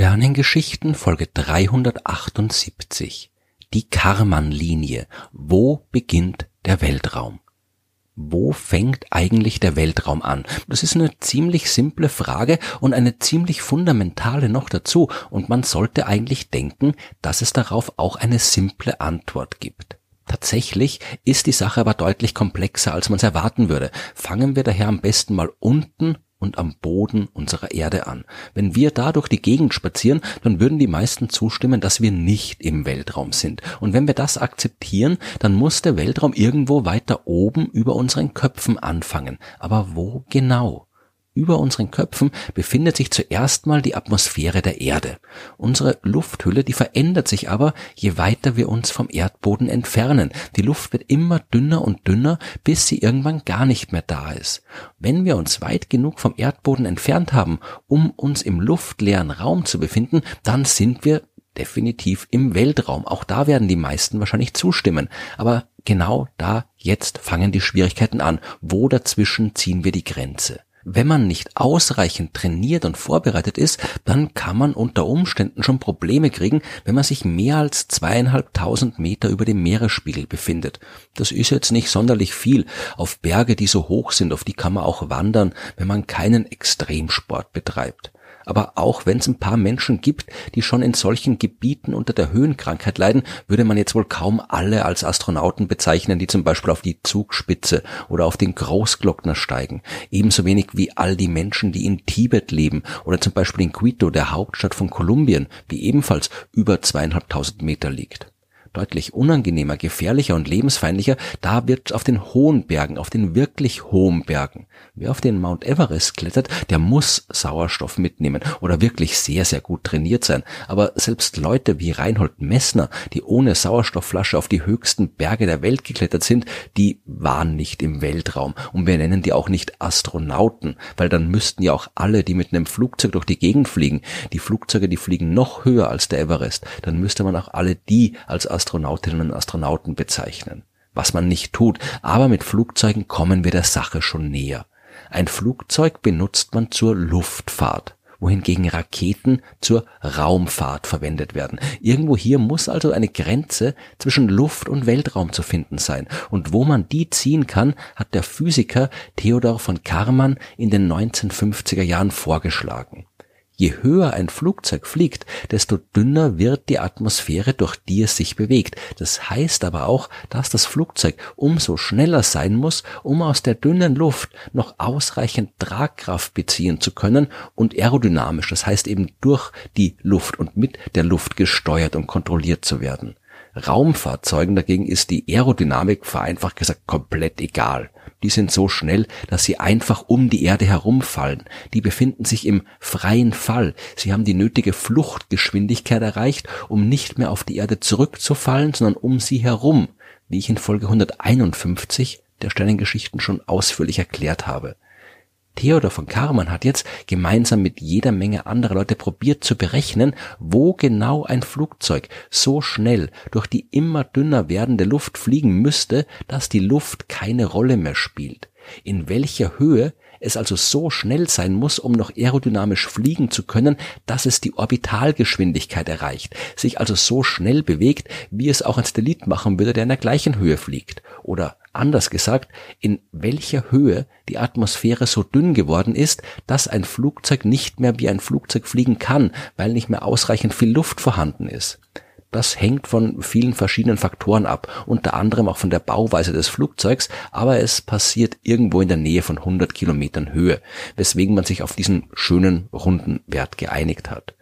Sternengeschichten Folge 378 Die Karman-Linie. Wo beginnt der Weltraum? Wo fängt eigentlich der Weltraum an? Das ist eine ziemlich simple Frage und eine ziemlich fundamentale noch dazu, und man sollte eigentlich denken, dass es darauf auch eine simple Antwort gibt. Tatsächlich ist die Sache aber deutlich komplexer, als man es erwarten würde. Fangen wir daher am besten mal unten und am Boden unserer Erde an. Wenn wir da durch die Gegend spazieren, dann würden die meisten zustimmen, dass wir nicht im Weltraum sind. Und wenn wir das akzeptieren, dann muss der Weltraum irgendwo weiter oben über unseren Köpfen anfangen. Aber wo genau? Über unseren Köpfen befindet sich zuerst mal die Atmosphäre der Erde. Unsere Lufthülle, die verändert sich aber, je weiter wir uns vom Erdboden entfernen. Die Luft wird immer dünner und dünner, bis sie irgendwann gar nicht mehr da ist. Wenn wir uns weit genug vom Erdboden entfernt haben, um uns im luftleeren Raum zu befinden, dann sind wir definitiv im Weltraum. Auch da werden die meisten wahrscheinlich zustimmen. Aber genau da jetzt fangen die Schwierigkeiten an. Wo dazwischen ziehen wir die Grenze? Wenn man nicht ausreichend trainiert und vorbereitet ist, dann kann man unter Umständen schon Probleme kriegen, wenn man sich mehr als zweieinhalbtausend Meter über dem Meeresspiegel befindet. Das ist jetzt nicht sonderlich viel. Auf Berge, die so hoch sind, auf die kann man auch wandern, wenn man keinen Extremsport betreibt. Aber auch wenn es ein paar Menschen gibt, die schon in solchen Gebieten unter der Höhenkrankheit leiden, würde man jetzt wohl kaum alle als Astronauten bezeichnen, die zum Beispiel auf die Zugspitze oder auf den Großglockner steigen. Ebenso wenig wie all die Menschen, die in Tibet leben oder zum Beispiel in Quito, der Hauptstadt von Kolumbien, die ebenfalls über zweieinhalbtausend Meter liegt deutlich unangenehmer, gefährlicher und lebensfeindlicher, da wird auf den hohen Bergen, auf den wirklich hohen Bergen. Wer auf den Mount Everest klettert, der muss Sauerstoff mitnehmen oder wirklich sehr, sehr gut trainiert sein. Aber selbst Leute wie Reinhold Messner, die ohne Sauerstoffflasche auf die höchsten Berge der Welt geklettert sind, die waren nicht im Weltraum. Und wir nennen die auch nicht Astronauten, weil dann müssten ja auch alle, die mit einem Flugzeug durch die Gegend fliegen, die Flugzeuge, die fliegen noch höher als der Everest, dann müsste man auch alle die als Astronautinnen und Astronauten bezeichnen. Was man nicht tut, aber mit Flugzeugen kommen wir der Sache schon näher. Ein Flugzeug benutzt man zur Luftfahrt wohingegen Raketen zur Raumfahrt verwendet werden. Irgendwo hier muss also eine Grenze zwischen Luft und Weltraum zu finden sein. Und wo man die ziehen kann, hat der Physiker Theodor von Karman in den 1950er Jahren vorgeschlagen. Je höher ein Flugzeug fliegt, desto dünner wird die Atmosphäre, durch die es sich bewegt. Das heißt aber auch, dass das Flugzeug umso schneller sein muss, um aus der dünnen Luft noch ausreichend Tragkraft beziehen zu können und aerodynamisch, das heißt eben durch die Luft und mit der Luft gesteuert und kontrolliert zu werden. Raumfahrzeugen dagegen ist die Aerodynamik vereinfacht gesagt komplett egal. Die sind so schnell, dass sie einfach um die Erde herumfallen. Die befinden sich im freien Fall. Sie haben die nötige Fluchtgeschwindigkeit erreicht, um nicht mehr auf die Erde zurückzufallen, sondern um sie herum, wie ich in Folge 151 der Sternengeschichten schon ausführlich erklärt habe. Theodor von Karman hat jetzt gemeinsam mit jeder Menge anderer Leute probiert zu berechnen, wo genau ein Flugzeug so schnell durch die immer dünner werdende Luft fliegen müsste, dass die Luft keine Rolle mehr spielt. In welcher Höhe es also so schnell sein muss, um noch aerodynamisch fliegen zu können, dass es die Orbitalgeschwindigkeit erreicht, sich also so schnell bewegt, wie es auch ein Stellit machen würde, der in der gleichen Höhe fliegt. Oder Anders gesagt, in welcher Höhe die Atmosphäre so dünn geworden ist, dass ein Flugzeug nicht mehr wie ein Flugzeug fliegen kann, weil nicht mehr ausreichend viel Luft vorhanden ist. Das hängt von vielen verschiedenen Faktoren ab, unter anderem auch von der Bauweise des Flugzeugs, aber es passiert irgendwo in der Nähe von 100 Kilometern Höhe, weswegen man sich auf diesen schönen runden Wert geeinigt hat.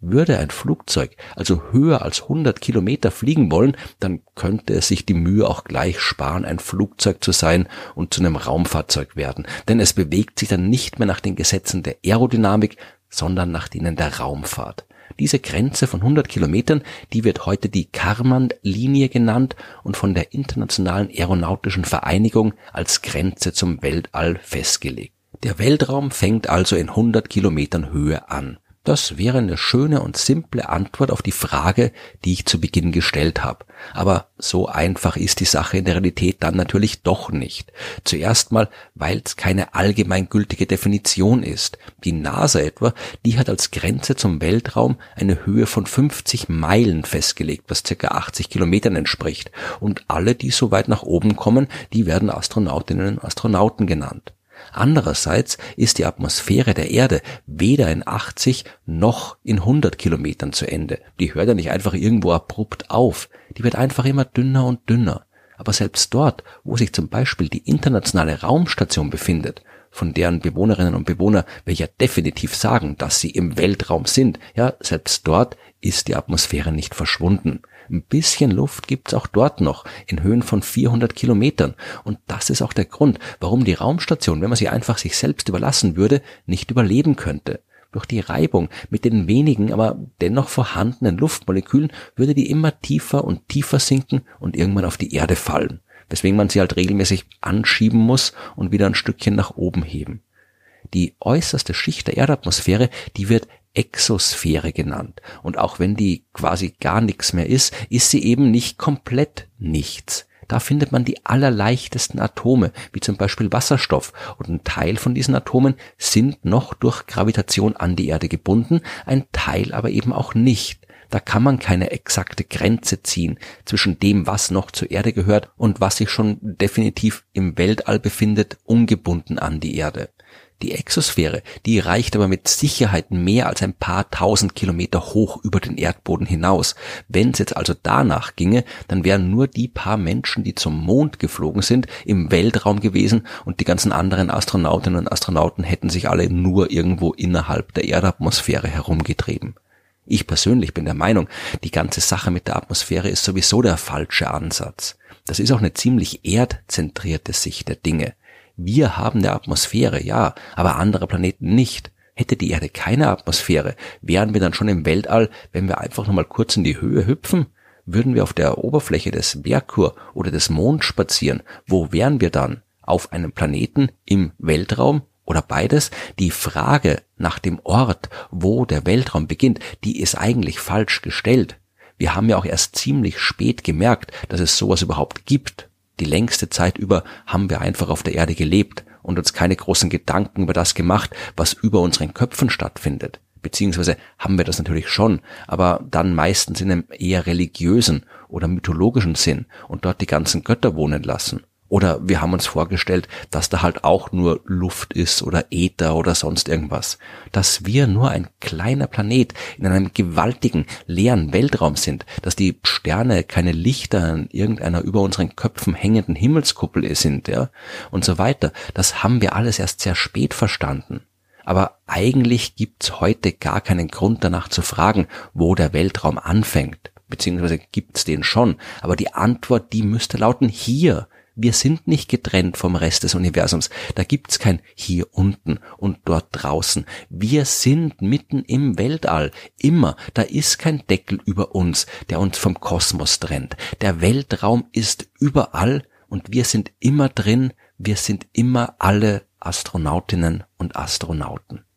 Würde ein Flugzeug also höher als 100 Kilometer fliegen wollen, dann könnte es sich die Mühe auch gleich sparen, ein Flugzeug zu sein und zu einem Raumfahrzeug werden. Denn es bewegt sich dann nicht mehr nach den Gesetzen der Aerodynamik, sondern nach denen der Raumfahrt. Diese Grenze von 100 Kilometern, die wird heute die Karman-Linie genannt und von der Internationalen Aeronautischen Vereinigung als Grenze zum Weltall festgelegt. Der Weltraum fängt also in 100 Kilometern Höhe an. Das wäre eine schöne und simple Antwort auf die Frage, die ich zu Beginn gestellt habe. Aber so einfach ist die Sache in der Realität dann natürlich doch nicht. Zuerst mal, weil es keine allgemeingültige Definition ist. Die NASA etwa, die hat als Grenze zum Weltraum eine Höhe von 50 Meilen festgelegt, was circa 80 Kilometern entspricht. Und alle, die so weit nach oben kommen, die werden Astronautinnen und Astronauten genannt. Andererseits ist die Atmosphäre der Erde weder in 80 noch in 100 Kilometern zu Ende. Die hört ja nicht einfach irgendwo abrupt auf. Die wird einfach immer dünner und dünner. Aber selbst dort, wo sich zum Beispiel die internationale Raumstation befindet, von deren Bewohnerinnen und Bewohner wir ja definitiv sagen, dass sie im Weltraum sind, ja, selbst dort ist die Atmosphäre nicht verschwunden. Ein bisschen Luft gibt's auch dort noch in Höhen von 400 Kilometern. Und das ist auch der Grund, warum die Raumstation, wenn man sie einfach sich selbst überlassen würde, nicht überleben könnte. Durch die Reibung mit den wenigen, aber dennoch vorhandenen Luftmolekülen würde die immer tiefer und tiefer sinken und irgendwann auf die Erde fallen. Weswegen man sie halt regelmäßig anschieben muss und wieder ein Stückchen nach oben heben. Die äußerste Schicht der Erdatmosphäre, die wird Exosphäre genannt. Und auch wenn die quasi gar nichts mehr ist, ist sie eben nicht komplett nichts. Da findet man die allerleichtesten Atome, wie zum Beispiel Wasserstoff. Und ein Teil von diesen Atomen sind noch durch Gravitation an die Erde gebunden, ein Teil aber eben auch nicht. Da kann man keine exakte Grenze ziehen zwischen dem, was noch zur Erde gehört und was sich schon definitiv im Weltall befindet, ungebunden an die Erde. Die Exosphäre, die reicht aber mit Sicherheit mehr als ein paar tausend Kilometer hoch über den Erdboden hinaus. Wenn es jetzt also danach ginge, dann wären nur die paar Menschen, die zum Mond geflogen sind, im Weltraum gewesen und die ganzen anderen Astronautinnen und Astronauten hätten sich alle nur irgendwo innerhalb der Erdatmosphäre herumgetrieben. Ich persönlich bin der Meinung, die ganze Sache mit der Atmosphäre ist sowieso der falsche Ansatz. Das ist auch eine ziemlich erdzentrierte Sicht der Dinge. Wir haben eine Atmosphäre, ja, aber andere Planeten nicht. Hätte die Erde keine Atmosphäre, wären wir dann schon im Weltall, wenn wir einfach nochmal kurz in die Höhe hüpfen? Würden wir auf der Oberfläche des Merkur oder des Monds spazieren? Wo wären wir dann? Auf einem Planeten im Weltraum oder beides? Die Frage nach dem Ort, wo der Weltraum beginnt, die ist eigentlich falsch gestellt. Wir haben ja auch erst ziemlich spät gemerkt, dass es sowas überhaupt gibt die längste Zeit über haben wir einfach auf der Erde gelebt und uns keine großen Gedanken über das gemacht, was über unseren Köpfen stattfindet. Beziehungsweise haben wir das natürlich schon, aber dann meistens in einem eher religiösen oder mythologischen Sinn und dort die ganzen Götter wohnen lassen. Oder wir haben uns vorgestellt, dass da halt auch nur Luft ist oder Äther oder sonst irgendwas. Dass wir nur ein kleiner Planet in einem gewaltigen, leeren Weltraum sind, dass die Sterne keine Lichter in irgendeiner über unseren Köpfen hängenden Himmelskuppel sind, ja, und so weiter. Das haben wir alles erst sehr spät verstanden. Aber eigentlich gibt's heute gar keinen Grund danach zu fragen, wo der Weltraum anfängt. Beziehungsweise gibt's den schon. Aber die Antwort, die müsste lauten hier wir sind nicht getrennt vom Rest des Universums. Da gibt's kein hier unten und dort draußen. Wir sind mitten im Weltall. Immer. Da ist kein Deckel über uns, der uns vom Kosmos trennt. Der Weltraum ist überall und wir sind immer drin. Wir sind immer alle Astronautinnen und Astronauten.